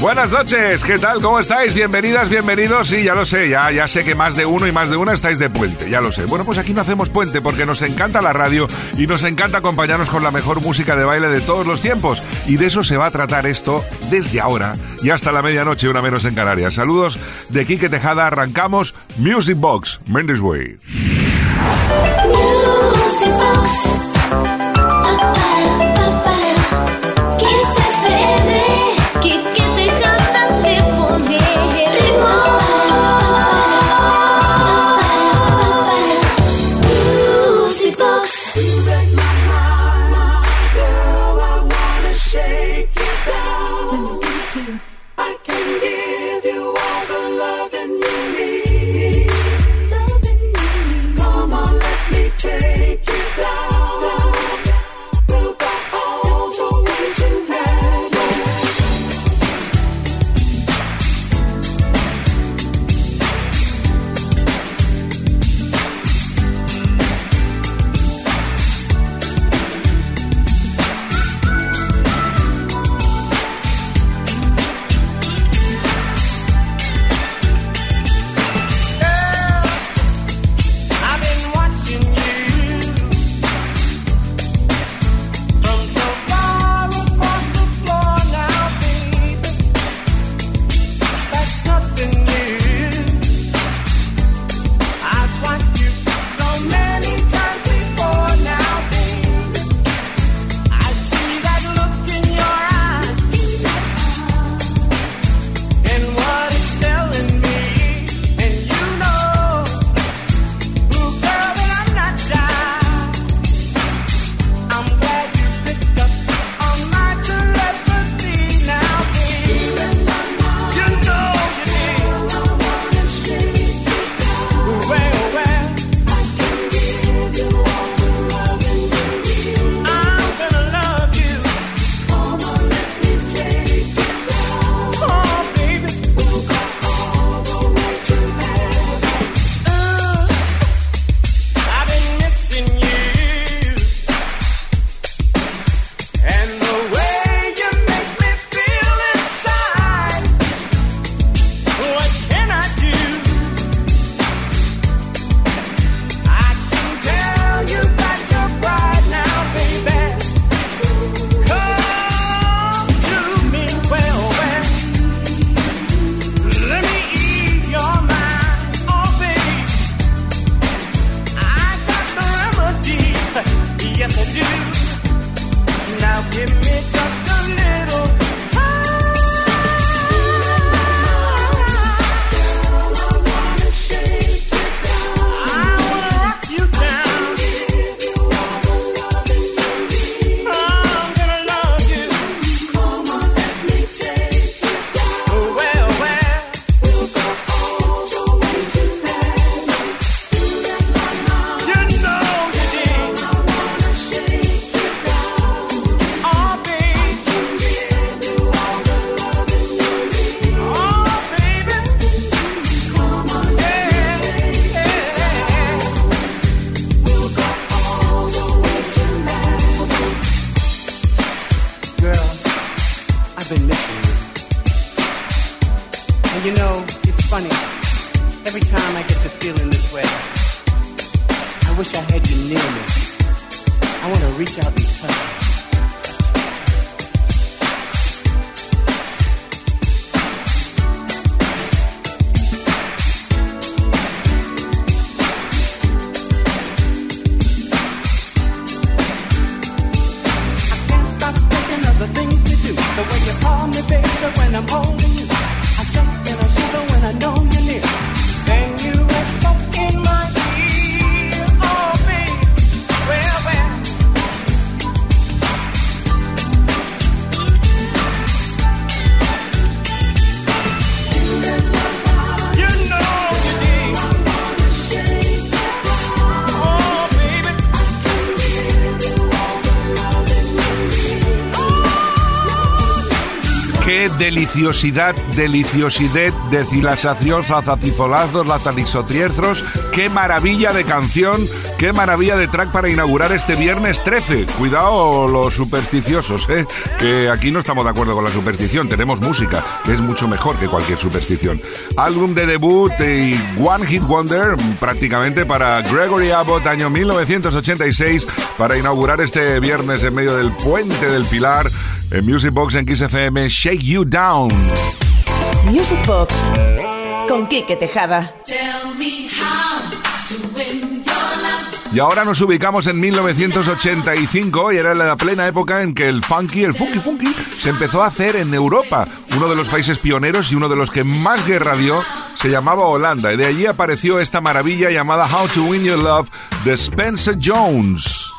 Buenas noches, ¿qué tal? ¿Cómo estáis? Bienvenidas, bienvenidos. Sí, ya lo sé, ya, ya sé que más de uno y más de una estáis de puente, ya lo sé. Bueno, pues aquí no hacemos puente porque nos encanta la radio y nos encanta acompañarnos con la mejor música de baile de todos los tiempos. Y de eso se va a tratar esto desde ahora y hasta la medianoche, una menos en Canarias. Saludos de Quique Tejada, arrancamos Music Box, Mendes Way. Music Box. Deliciosidad, deliciosidad, decilasacios, lazatizolazos, lazalixotriezros. Qué maravilla de canción, qué maravilla de track para inaugurar este viernes 13. Cuidado los supersticiosos, ¿eh? que aquí no estamos de acuerdo con la superstición, tenemos música, que es mucho mejor que cualquier superstición. Álbum de debut y One Hit Wonder prácticamente para Gregory Abbott, año 1986, para inaugurar este viernes en medio del puente del Pilar en Music Box en Kiss FM, Shake You Down. Music Box con Kike Tejada. Y ahora nos ubicamos en 1985 y era la plena época en que el funky, el funky funky, se empezó a hacer en Europa. Uno de los países pioneros y uno de los que más guerra dio se llamaba Holanda. Y de allí apareció esta maravilla llamada How to Win Your Love de Spencer Jones.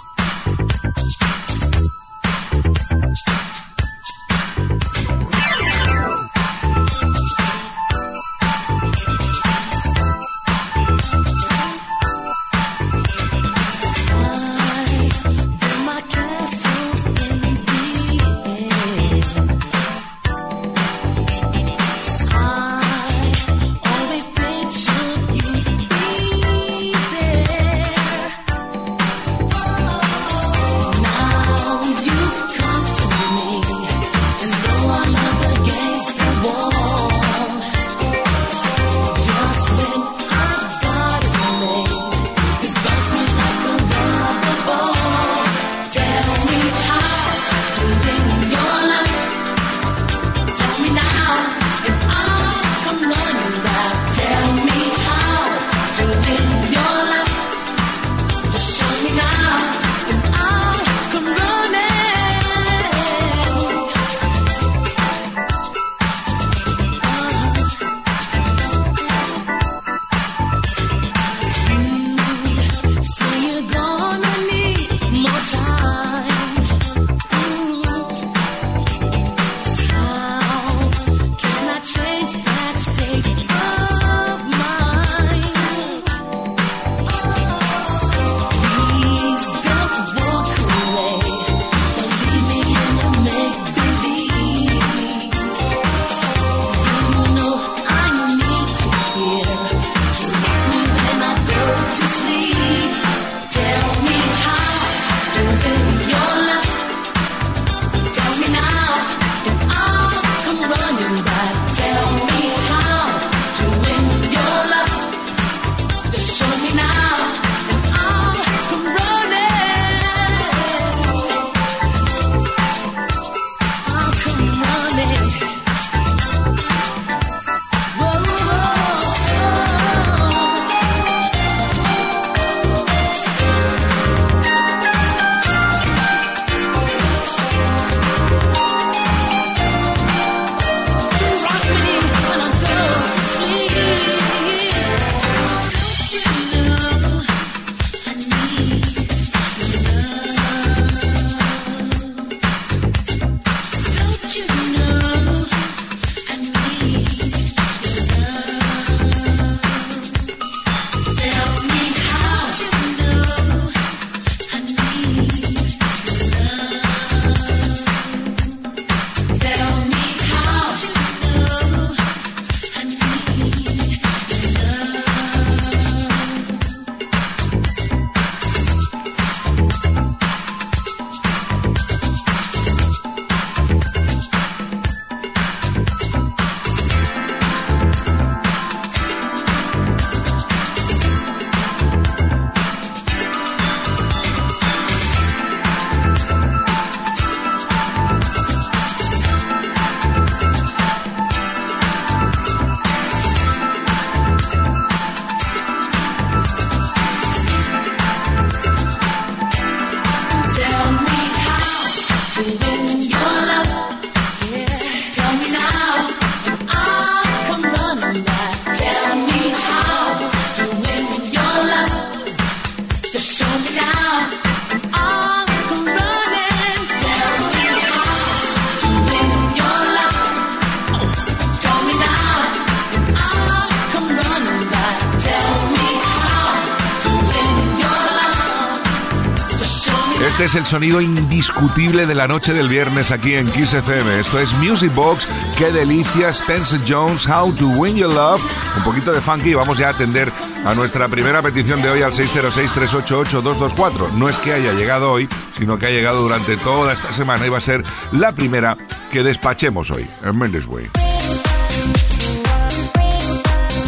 Sonido indiscutible de la noche del viernes aquí en Kiss FM. Esto es Music Box. Qué delicia. Spencer Jones, How to Win Your Love. Un poquito de funky y vamos ya a atender a nuestra primera petición de hoy al 606-388-224. No es que haya llegado hoy, sino que ha llegado durante toda esta semana y va a ser la primera que despachemos hoy en Mendes Way.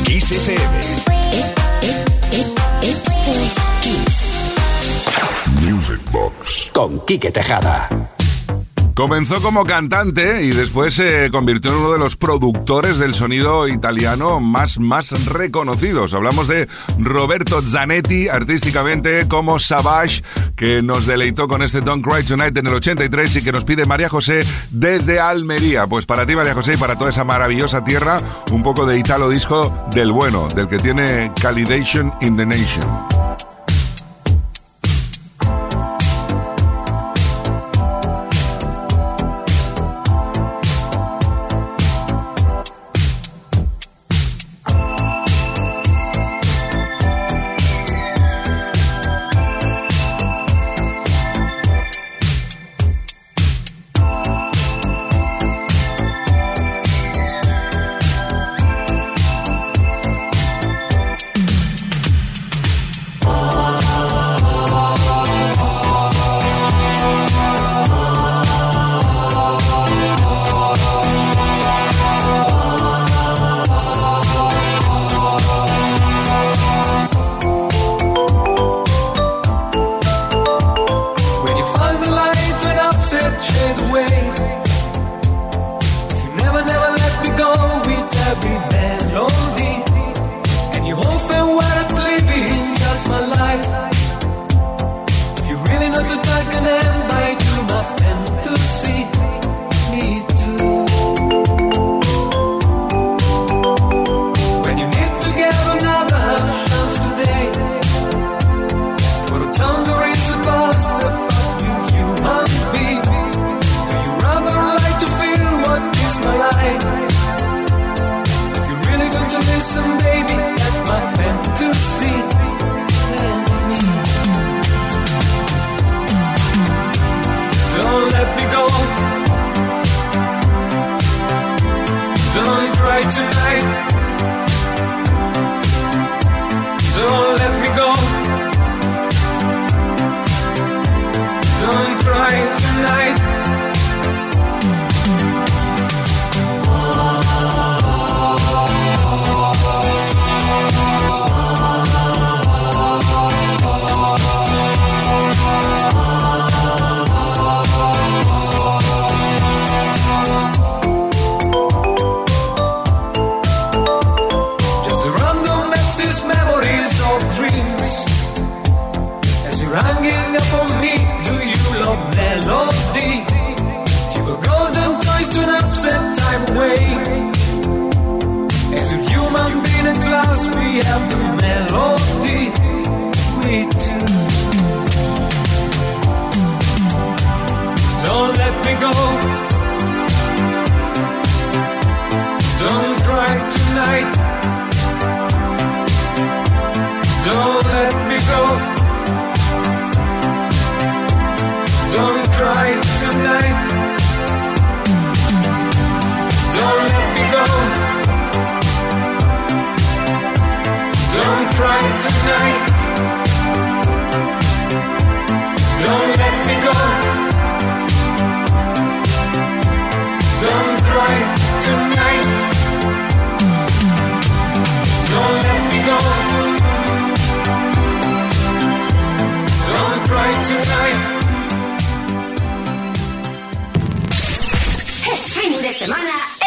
Kiss FM. Esto es Kiss. Music Box. Con Quique Tejada. Comenzó como cantante y después se convirtió en uno de los productores del sonido italiano más, más reconocidos. Hablamos de Roberto Zanetti, artísticamente como Savage, que nos deleitó con este Don't Cry Tonight en el 83 y que nos pide María José desde Almería. Pues para ti, María José, y para toda esa maravillosa tierra, un poco de italo disco del bueno, del que tiene Calidation in the Nation.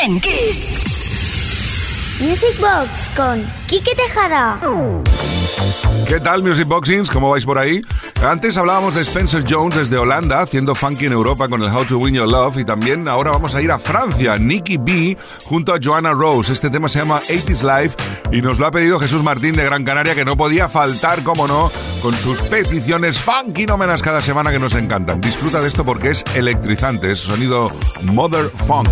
Music Box con Kike Tejada. ¿Qué tal, Music Boxings? ¿Cómo vais por ahí? Antes hablábamos de Spencer Jones desde Holanda, haciendo funky en Europa con el How to Win Your Love. Y también ahora vamos a ir a Francia, Nicky B junto a Joanna Rose. Este tema se llama 80s Life y nos lo ha pedido Jesús Martín de Gran Canaria, que no podía faltar, como no, con sus peticiones funky nómenas cada semana que nos encantan. Disfruta de esto porque es electrizante, es sonido Mother Funk.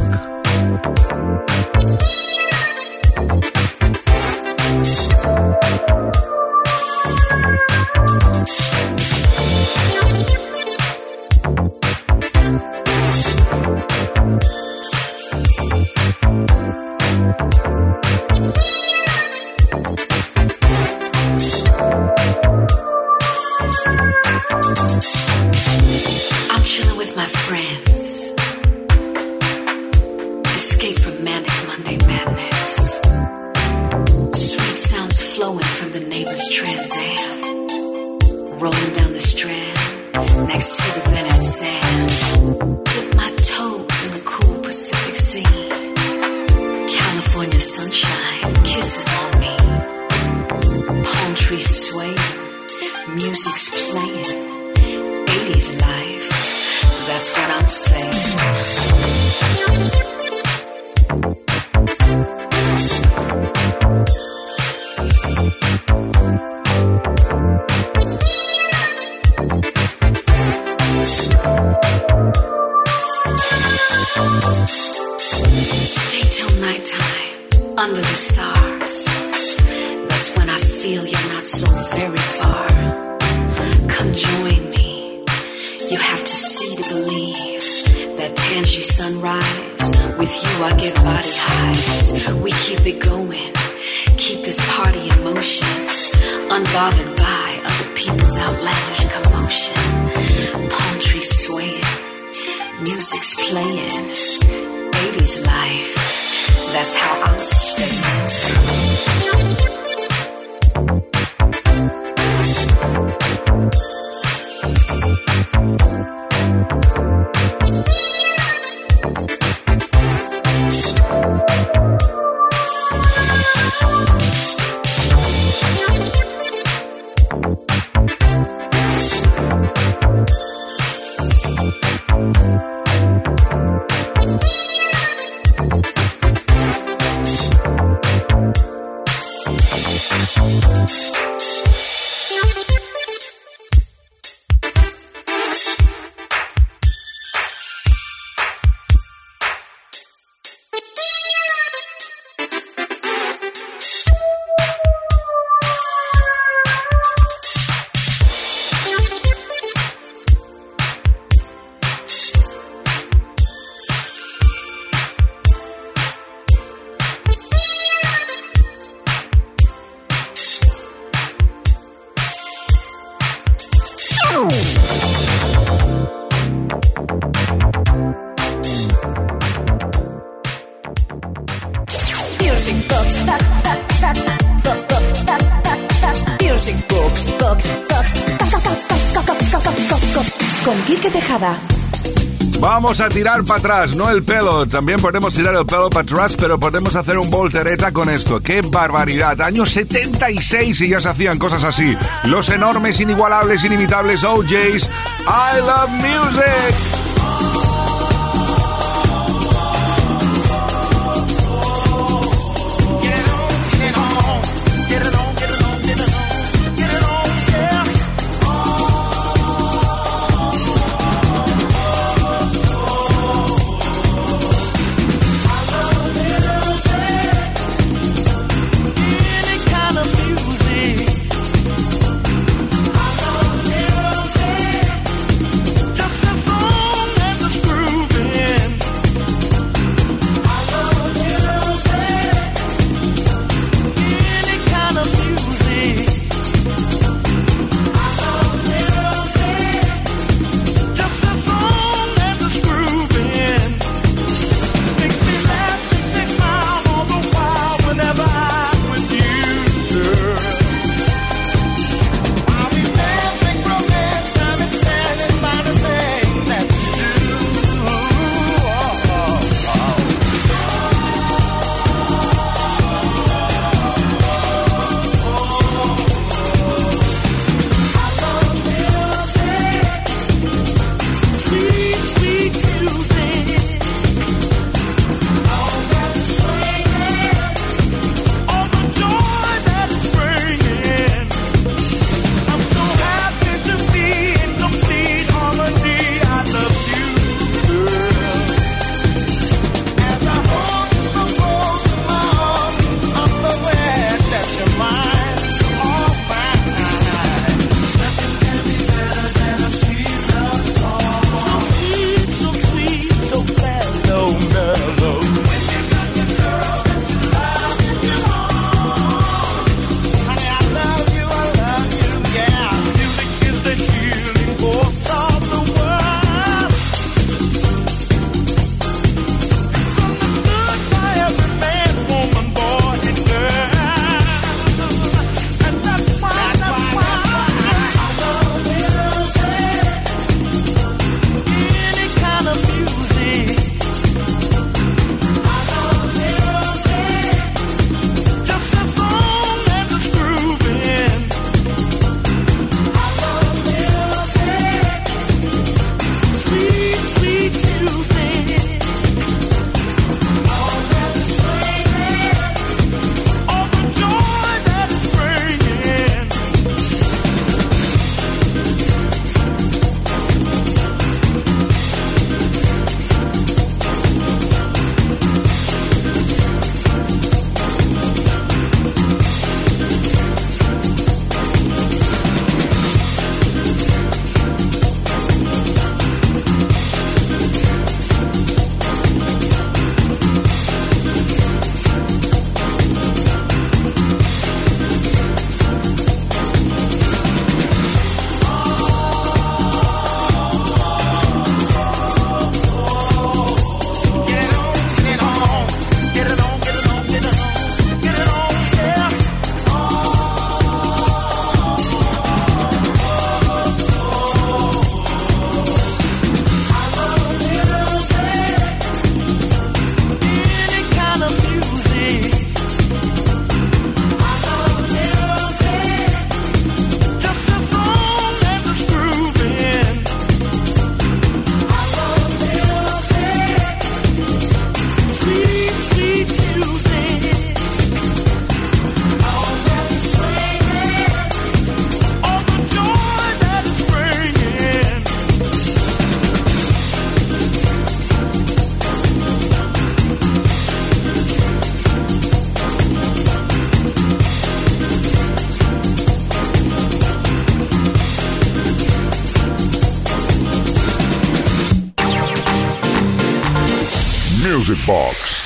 Vamos a tirar para atrás, no el pelo. También podemos tirar el pelo para atrás, pero podemos hacer un voltereta con esto. ¡Qué barbaridad! Año 76 y ya se hacían cosas así. Los enormes, inigualables, inimitables OJs. ¡I love music!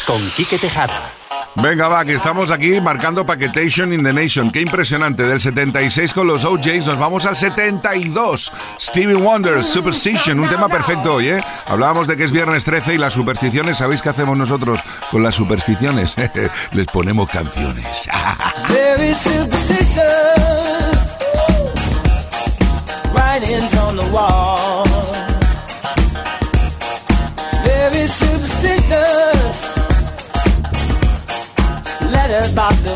con Quique Tejada. Venga, va, que estamos aquí marcando Paquetation in the Nation. Qué impresionante. Del 76 con los OJs nos vamos al 72. Stevie Wonder, Superstition, un tema perfecto hoy, ¿eh? Hablábamos de que es viernes 13 y las supersticiones, ¿sabéis qué hacemos nosotros con las supersticiones? Les ponemos canciones. about to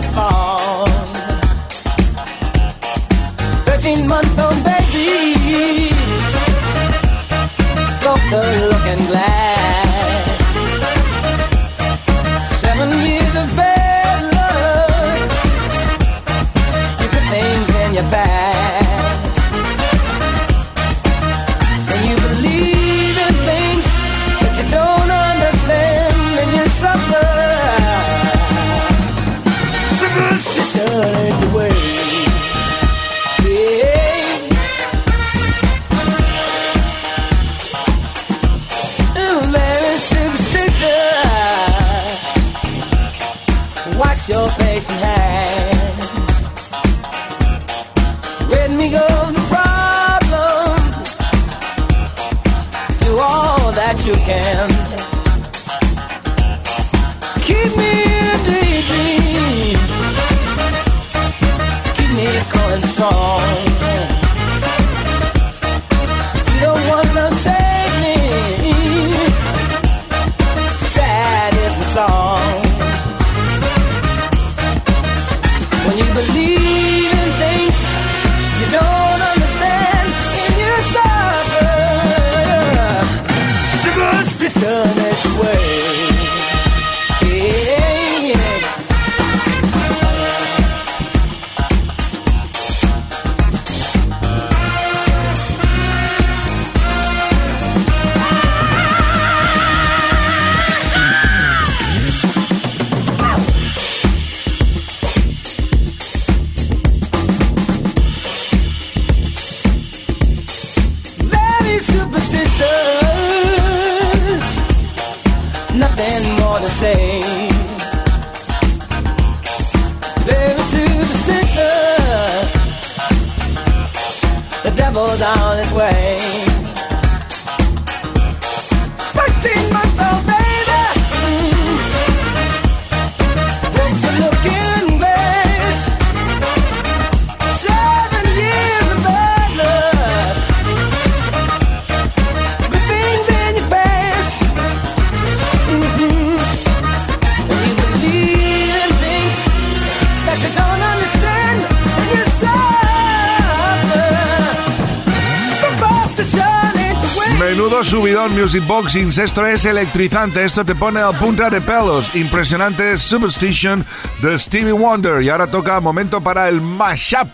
Music y boxings, esto es electrizante, esto te pone a punta de pelos. Impresionante Superstition de Stevie Wonder. Y ahora toca momento para el mashup.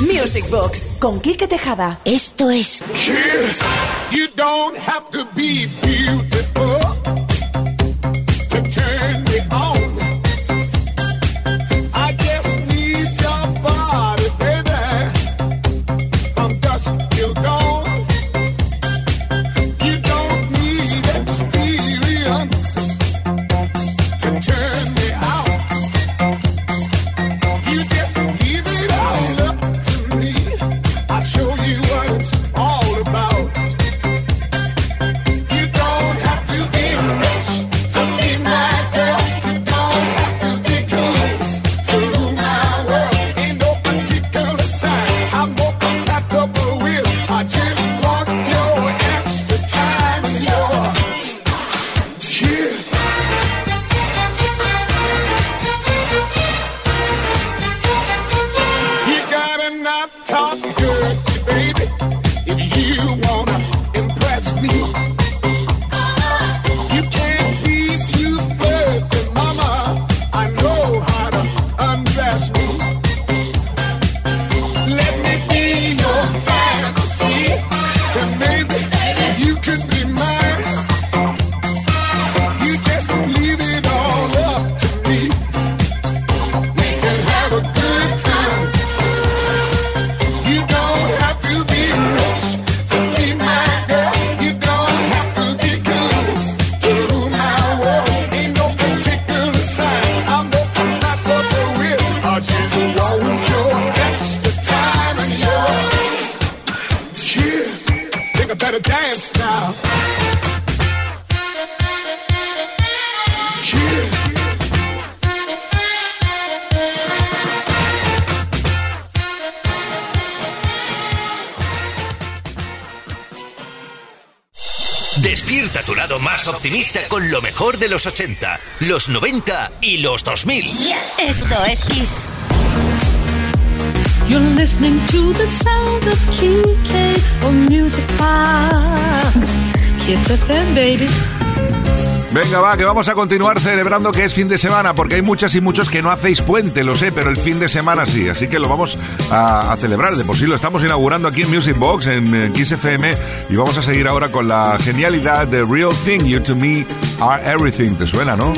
Music Box con Kike Tejada. Esto es. You don't have to beautiful. Despierta tu lado más optimista con lo mejor de los 80, los 90 y los 2000. Esto es Kiss. You're listening to the sound of KK on Music Box. Kiss FM, baby. Venga, va, que vamos a continuar celebrando que es fin de semana, porque hay muchas y muchos que no hacéis puente, lo sé, pero el fin de semana sí, así que lo vamos a, celebrar. De por sí lo estamos inaugurando aquí en Music Box, en, en Kiss FM, y vamos a seguir ahora con la genialidad de Real Thing, You to Me Are Everything. ¿Te suena, no?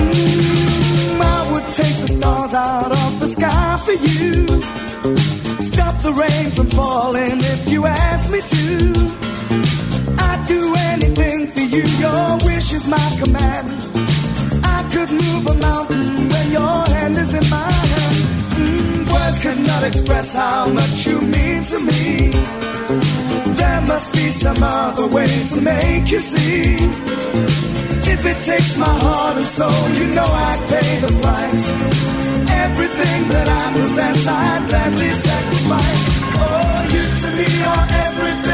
Do anything for you, your wish is my command. I could move a mountain when your hand is in my hand. Mm, words cannot express how much you mean to me. There must be some other way to make you see. If it takes my heart and soul, you know I'd pay the price. Everything that I possess, I'd gladly sacrifice. Oh, you to me are everything,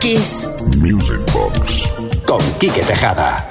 Kiss. Music Box. Con Quique Tejada.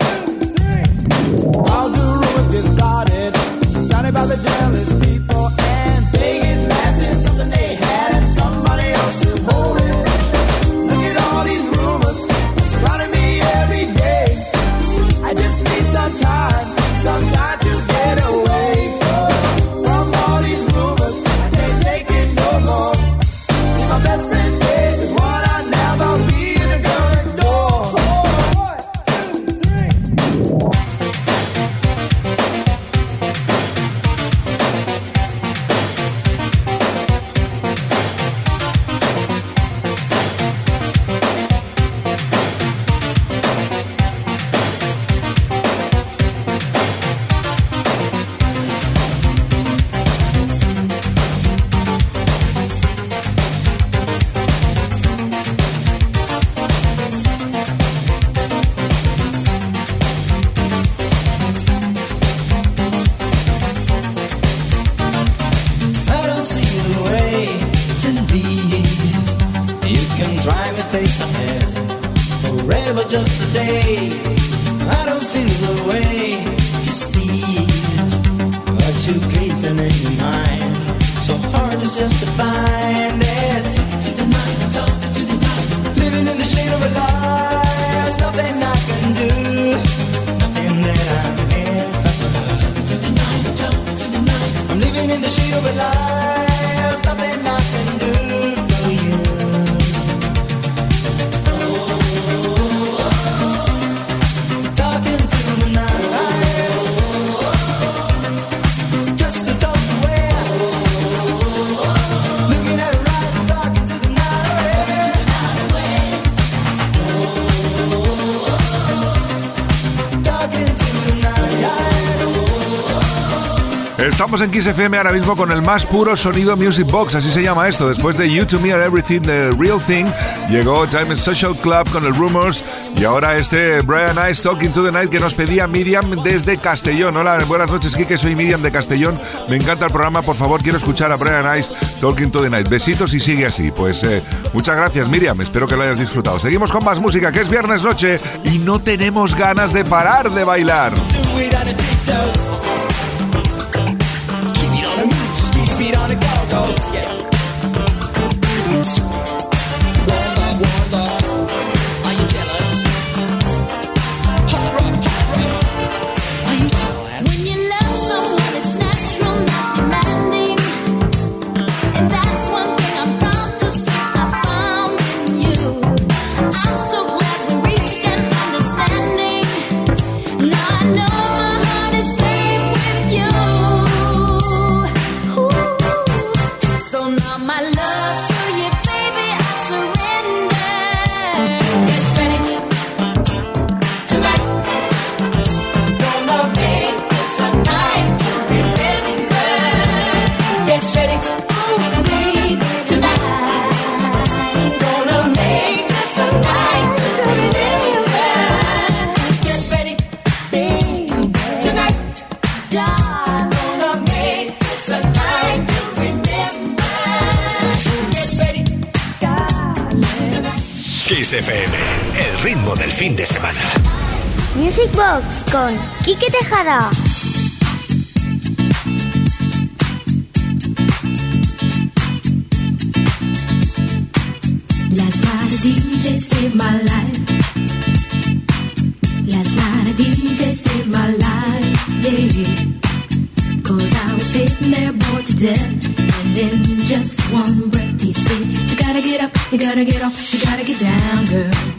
Estamos en Kiss FM ahora mismo con el más puro sonido Music Box, así se llama esto. Después de You to Me Are Everything, The Real Thing, llegó Time Social Club con el Rumors y ahora este Brian Ice Talking to the Night que nos pedía Miriam desde Castellón. Hola, buenas noches, Kike, soy Miriam de Castellón. Me encanta el programa, por favor, quiero escuchar a Brian Ice Talking to the Night. Besitos y sigue así. Pues eh, muchas gracias, Miriam, espero que lo hayas disfrutado. Seguimos con más música, que es viernes noche y no tenemos ganas de parar de bailar. Fin de semana. Music Box con Quique Tejada. Last night a DJ saved my life. Last night a DJ saved my life, yeah. Cause I was sitting there bored to death. And in just one breath he said, You gotta get up, you gotta get off, you gotta get down, girl.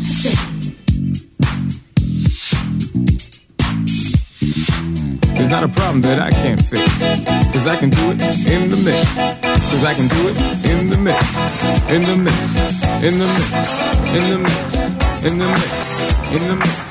not a problem that I can't fix. Cause I can do it in the mix. Cause I can do it in the mix. In the mix. In the mix. In the mix. In the mix. In the mix. Where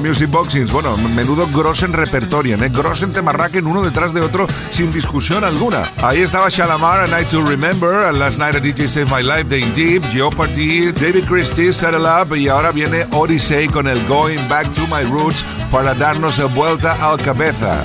Music Boxings. Bueno, menudo Grossen repertorio, ¿eh? Grossen Temarraquen uno detrás de otro sin discusión alguna. Ahí estaba Shalamar, A Night to Remember, and Last Night a DJ Saved My Life de Indeed, Jeopardy, David Christie, Settle Up, y ahora viene Odyssey con el Going Back to My Roots para darnos el vuelta al cabeza.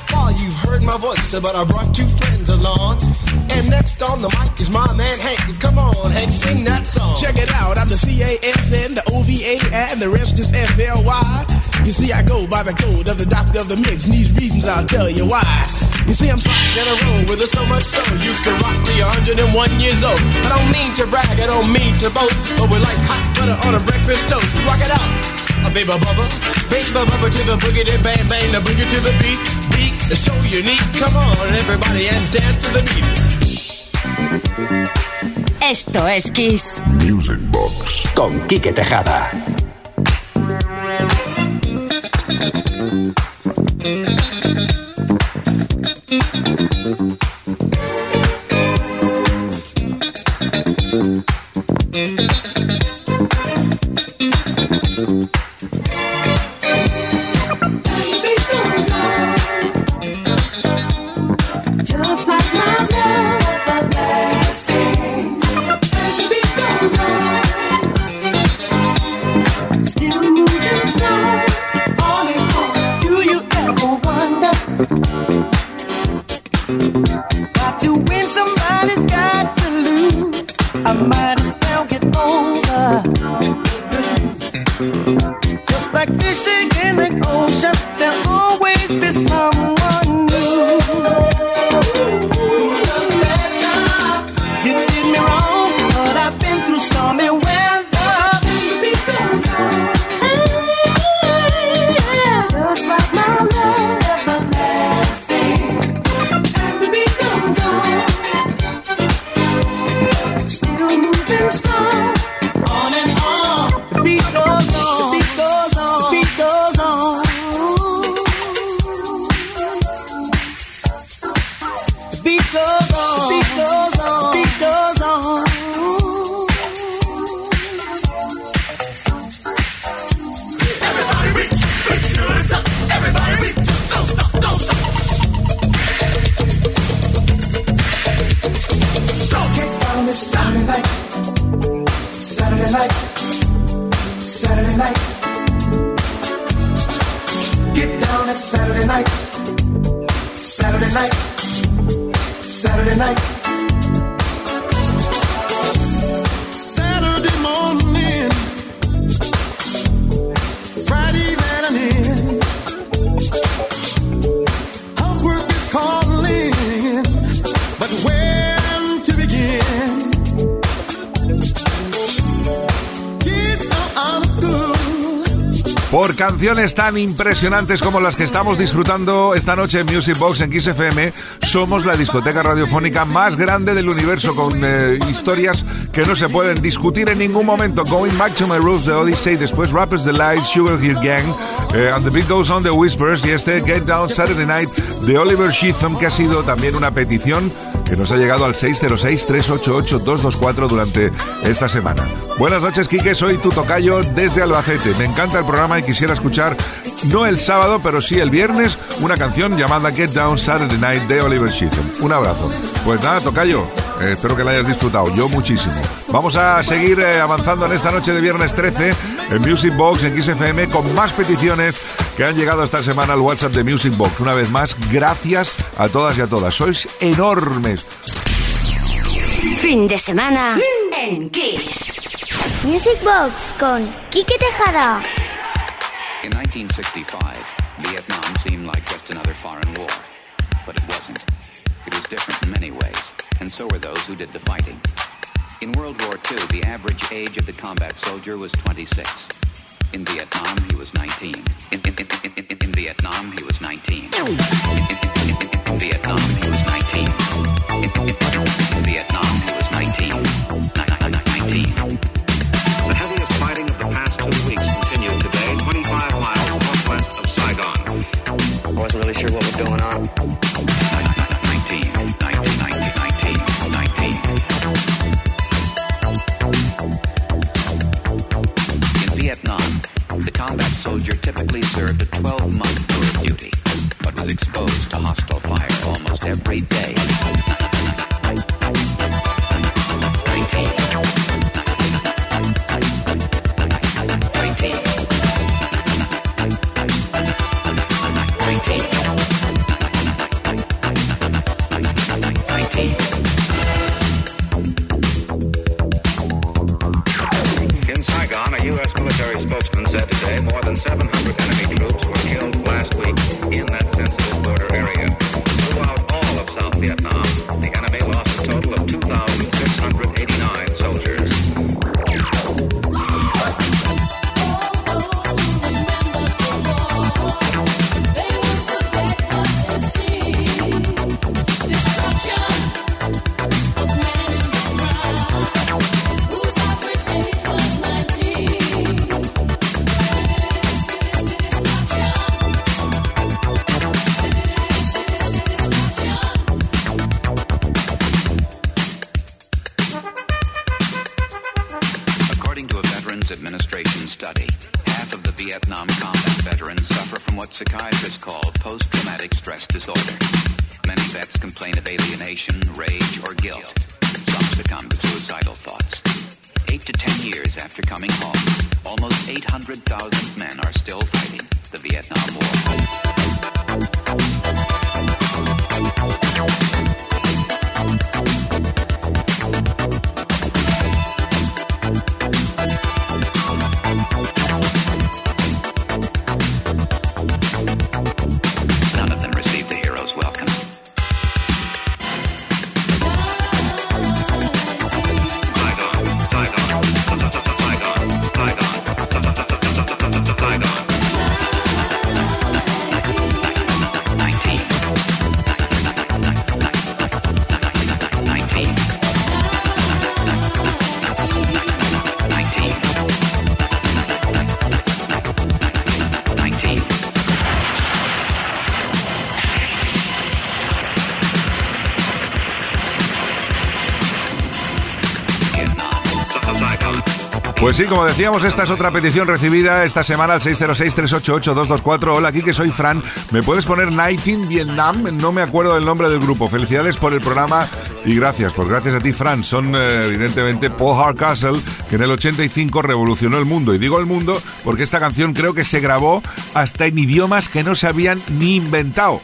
you've heard my voice, but I brought two friends along. And next on the mic is my man Hank. Come on, Hank, sing that song. Check it out, I'm the C-A-S-N, the O-V-A, and the rest is F-L-Y. You see, I go by the code of the doctor of the mix, and these reasons I'll tell you why. You see, I'm Rock in a row with so much so you can rock you're 101 years old. I don't mean to brag, I don't mean to boast, but we're like hot butter on a breakfast toast. Rock it out, a baby bubba, baby bubba to the boogie, bang bang, the boogie to the beat. So unique. Come on, everybody, and dance to the beat. Esto es Kiss. Music Box. Con Quique Tejada. Tan impresionantes como las que estamos disfrutando esta noche en Music Box en Kiss FM, somos la discoteca radiofónica más grande del universo con eh, historias que no se pueden discutir en ningún momento. Going Back to My Roots de Odyssey, después Rappers Delight, Sugar Hill Gang, eh, And the Beat Goes On The Whispers y este Get Down Saturday Night de Oliver Sheatham que ha sido también una petición que nos ha llegado al 606-388-224 durante esta semana. Buenas noches, Quique, soy tu tocayo desde Albacete. Me encanta el programa y quisiera escuchar, no el sábado, pero sí el viernes, una canción llamada Get Down Saturday Night de Oliver Sheatham. Un abrazo. Pues nada, tocayo, eh, espero que la hayas disfrutado, yo muchísimo. Vamos a seguir eh, avanzando en esta noche de viernes 13 en Music Box, en XFM, con más peticiones que han llegado esta semana al WhatsApp de Music Box. Una vez más, gracias a todas y a todas. Sois enormes. Fin de semana en Kiss. Music Box con Quique Tejada. In 1965, Vietnam seemed like just another foreign war. But it wasn't. It was different in many ways, and so were those who did the fighting. In World War II, the average age of the combat soldier was 26. In Vietnam, he was 19. In, in, in, in, Vietnam, he was 19. In, in, in, in, in Vietnam, he was 19. In, in, in, in Vietnam, soldier typically served a 12-month tour of duty, but was exposed to hostile fire almost every day. Pues sí, como decíamos, esta es otra petición recibida esta semana al 606-388-224. Hola, aquí que soy Fran. ¿Me puedes poner Night in Vietnam? No me acuerdo del nombre del grupo. Felicidades por el programa y gracias, pues gracias a ti, Fran. Son eh, evidentemente Paul Hardcastle, que en el 85 revolucionó el mundo. Y digo el mundo porque esta canción creo que se grabó hasta en idiomas que no se habían ni inventado.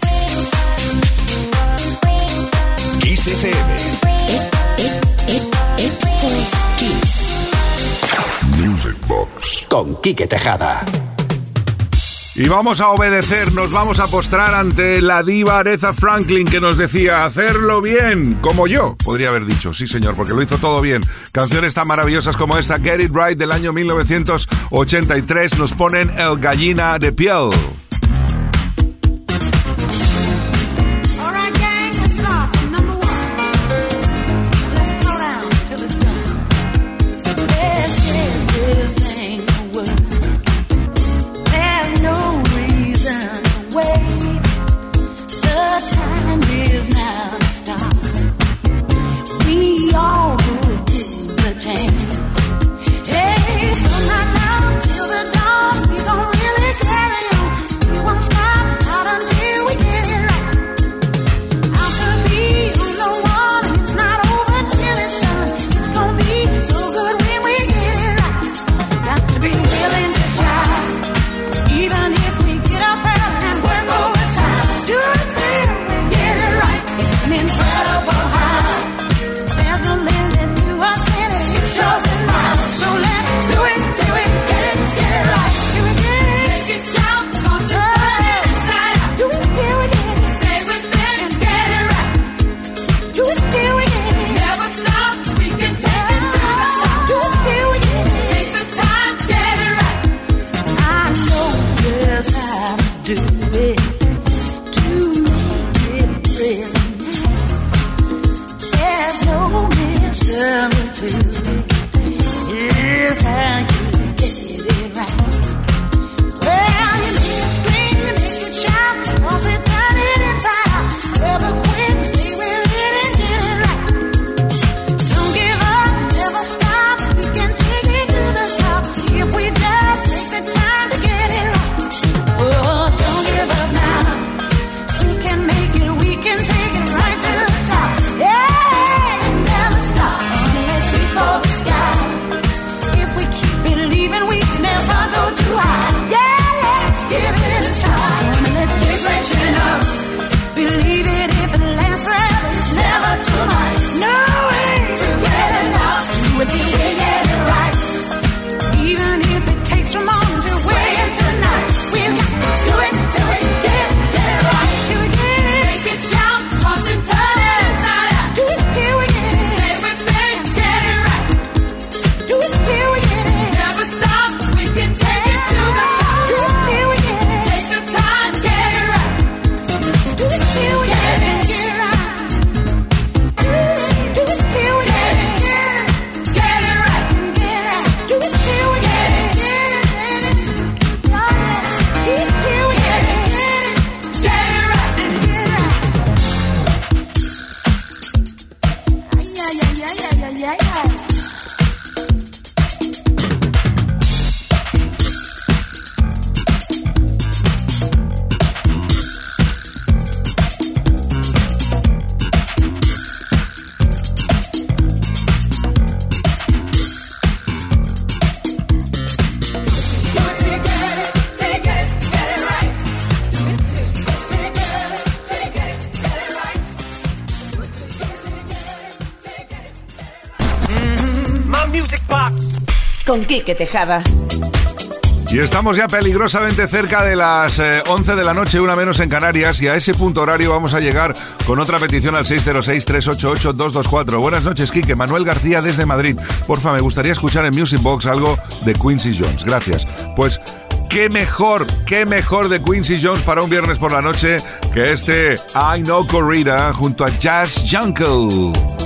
con Quique Tejada. Y vamos a obedecer, nos vamos a postrar ante la diva Aretha Franklin que nos decía hacerlo bien, como yo, podría haber dicho, sí señor, porque lo hizo todo bien. Canciones tan maravillosas como esta, Get It Right del año 1983, nos ponen el gallina de piel. Quique Tejada. Y estamos ya peligrosamente cerca de las eh, 11 de la noche, una menos en Canarias, y a ese punto horario vamos a llegar con otra petición al 606-388-224. Buenas noches, Quique. Manuel García desde Madrid. Porfa, me gustaría escuchar en Music Box algo de Quincy Jones. Gracias. Pues qué mejor, qué mejor de Quincy Jones para un viernes por la noche que este I Know Corrida junto a Jazz Jungle.